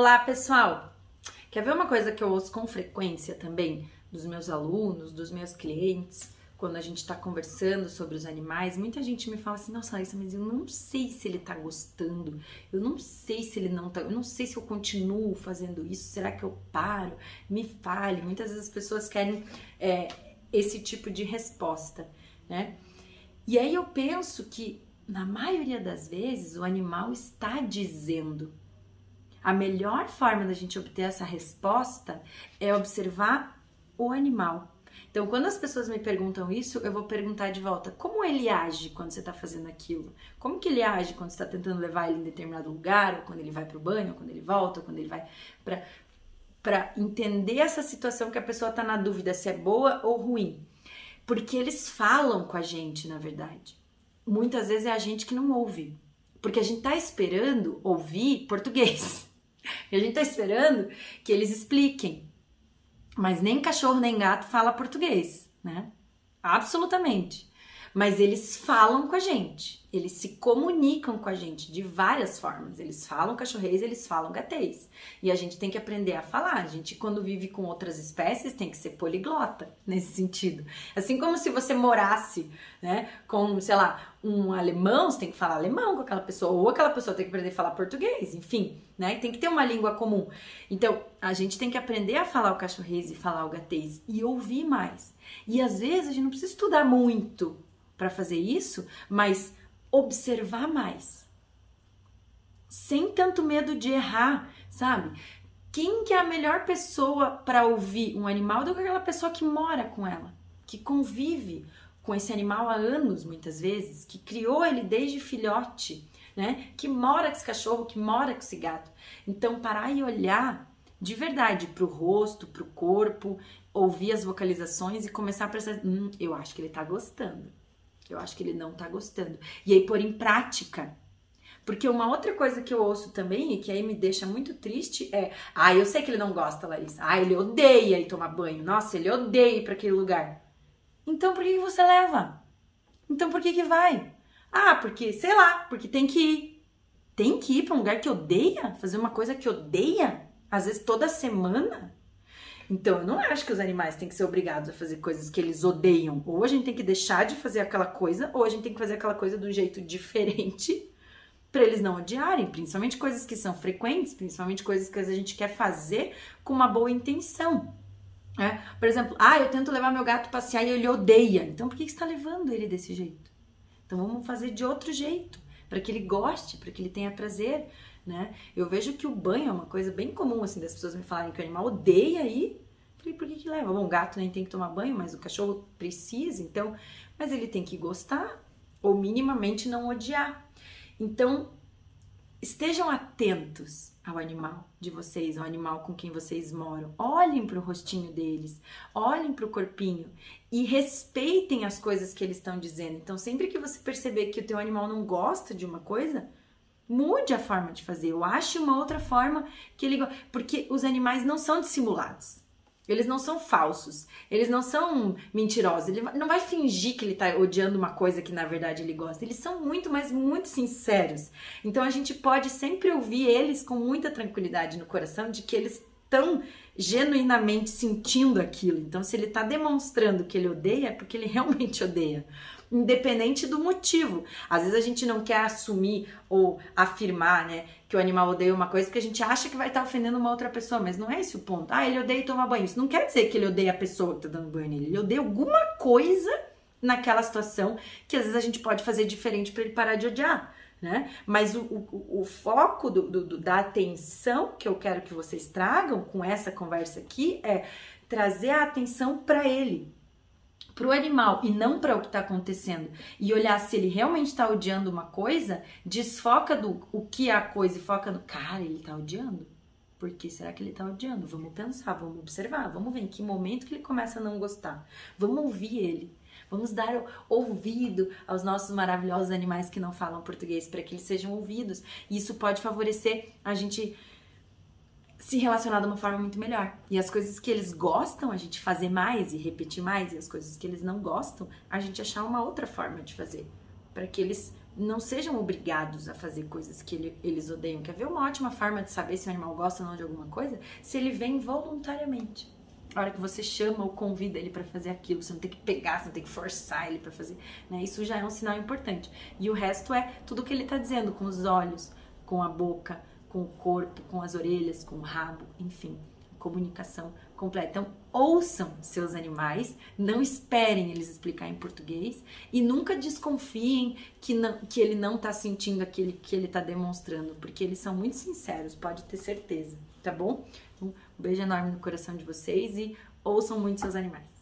Olá, pessoal! Quer ver uma coisa que eu ouço com frequência também dos meus alunos, dos meus clientes, quando a gente está conversando sobre os animais? Muita gente me fala assim: Nossa, Larissa, mas eu não sei se ele tá gostando, eu não sei se ele não tá, eu não sei se eu continuo fazendo isso, será que eu paro? Me fale. Muitas vezes as pessoas querem é, esse tipo de resposta, né? E aí eu penso que na maioria das vezes o animal está dizendo a melhor forma da gente obter essa resposta é observar o animal. Então, quando as pessoas me perguntam isso, eu vou perguntar de volta: como ele age quando você está fazendo aquilo? Como que ele age quando você está tentando levar ele em determinado lugar, ou quando ele vai para o banho, ou quando ele volta, ou quando ele vai para para entender essa situação que a pessoa está na dúvida se é boa ou ruim. Porque eles falam com a gente, na verdade. Muitas vezes é a gente que não ouve. Porque a gente está esperando ouvir português. E a gente tá esperando que eles expliquem. Mas nem cachorro nem gato fala português, né? Absolutamente. Mas eles falam com a gente, eles se comunicam com a gente de várias formas. Eles falam cachorrês, eles falam gatês. E a gente tem que aprender a falar. A gente, quando vive com outras espécies, tem que ser poliglota nesse sentido. Assim como se você morasse, né, com, sei lá, um alemão, você tem que falar alemão com aquela pessoa, ou aquela pessoa tem que aprender a falar português, enfim, né? Tem que ter uma língua comum. Então, a gente tem que aprender a falar o cachorrês e falar o gatês e ouvir mais. E às vezes a gente não precisa estudar muito para fazer isso, mas observar mais. Sem tanto medo de errar, sabe? Quem que é a melhor pessoa para ouvir um animal do que aquela pessoa que mora com ela, que convive com esse animal há anos, muitas vezes, que criou ele desde filhote, né? Que mora com esse cachorro, que mora com esse gato. Então, parar e olhar de verdade para o rosto, para o corpo, ouvir as vocalizações e começar a pensar: hum, eu acho que ele tá gostando. Eu acho que ele não tá gostando. E aí pôr em prática. Porque uma outra coisa que eu ouço também e que aí me deixa muito triste é: ah, eu sei que ele não gosta, Larissa. Ah, ele odeia ir tomar banho. Nossa, ele odeia ir para aquele lugar. Então por que, que você leva? Então por que que vai? Ah, porque, sei lá, porque tem que ir. Tem que ir para um lugar que odeia? Fazer uma coisa que odeia? Às vezes toda semana? Então, eu não acho que os animais têm que ser obrigados a fazer coisas que eles odeiam. Ou a gente tem que deixar de fazer aquela coisa, ou a gente tem que fazer aquela coisa de um jeito diferente para eles não odiarem, principalmente coisas que são frequentes, principalmente coisas que a gente quer fazer com uma boa intenção. Né? Por exemplo, ah, eu tento levar meu gato passear e ele odeia. Então, por que está levando ele desse jeito? Então, vamos fazer de outro jeito, para que ele goste, para que ele tenha prazer né? Eu vejo que o banho é uma coisa bem comum, assim, das pessoas me falarem que o animal odeia ir. Falei, por que que leva? Bom, o gato nem tem que tomar banho, mas o cachorro precisa, então... Mas ele tem que gostar, ou minimamente não odiar. Então, estejam atentos ao animal de vocês, ao animal com quem vocês moram. Olhem para o rostinho deles, olhem para o corpinho e respeitem as coisas que eles estão dizendo. Então, sempre que você perceber que o teu animal não gosta de uma coisa, Mude a forma de fazer. Eu acho uma outra forma que ele. Porque os animais não são dissimulados. Eles não são falsos. Eles não são mentirosos. Ele não vai fingir que ele tá odiando uma coisa que na verdade ele gosta. Eles são muito, mas muito sinceros. Então a gente pode sempre ouvir eles com muita tranquilidade no coração de que eles estão genuinamente sentindo aquilo. Então, se ele está demonstrando que ele odeia, é porque ele realmente odeia independente do motivo. Às vezes a gente não quer assumir ou afirmar, né, que o animal odeia uma coisa porque a gente acha que vai estar ofendendo uma outra pessoa, mas não é esse o ponto. Ah, ele odeia tomar banho. Isso não quer dizer que ele odeia a pessoa que tá dando banho nele. Ele odeia alguma coisa naquela situação que às vezes a gente pode fazer diferente para ele parar de odiar. Né? Mas o, o, o foco do, do, da atenção que eu quero que vocês tragam com essa conversa aqui é trazer a atenção para ele, para o animal e não para o que está acontecendo e olhar se ele realmente está odiando uma coisa, desfoca do o que é a coisa e foca no cara, ele está odiando. Por que será que ele está odiando? Vamos pensar, vamos observar, vamos ver em que momento que ele começa a não gostar. Vamos ouvir ele. Vamos dar ouvido aos nossos maravilhosos animais que não falam português para que eles sejam ouvidos. E isso pode favorecer a gente se relacionar de uma forma muito melhor. E as coisas que eles gostam, a gente fazer mais e repetir mais, e as coisas que eles não gostam, a gente achar uma outra forma de fazer, para que eles não sejam obrigados a fazer coisas que ele, eles odeiam. Quer ver uma ótima forma de saber se o animal gosta ou não de alguma coisa? Se ele vem voluntariamente. A hora que você chama ou convida ele para fazer aquilo, você não tem que pegar, você não tem que forçar ele para fazer, né? Isso já é um sinal importante. E o resto é tudo que ele está dizendo com os olhos, com a boca, com o corpo, com as orelhas, com o rabo, enfim, comunicação completa. Então, ouçam seus animais, não esperem eles explicar em português e nunca desconfiem que, não, que ele não está sentindo aquilo que ele está demonstrando, porque eles são muito sinceros, pode ter certeza, tá bom? Um beijo enorme no coração de vocês e ouçam muito seus animais.